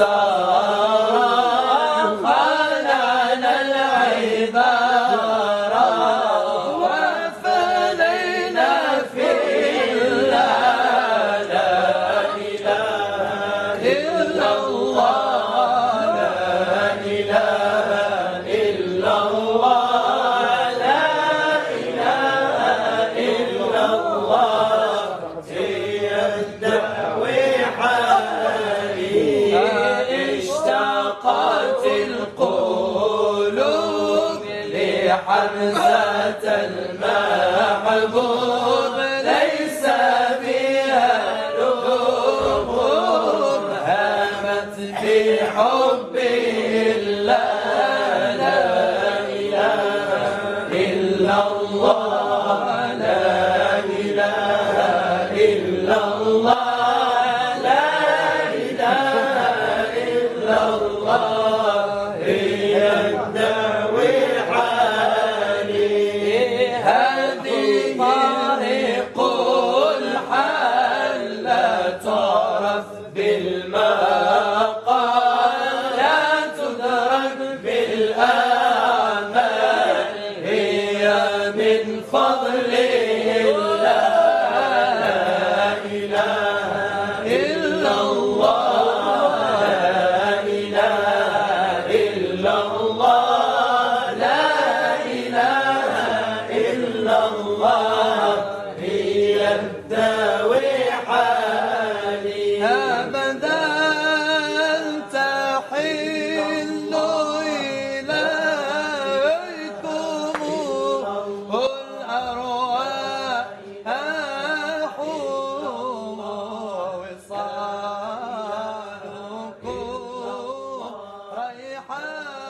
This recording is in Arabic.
السارة حنان العبارة وفنينا في الله لا إله إلا حمزة المحبوب ليس فيها نور هامت في حب الله لا إله إلا الله. فضل لا إله إلا الله. لا إله إلا الله. home.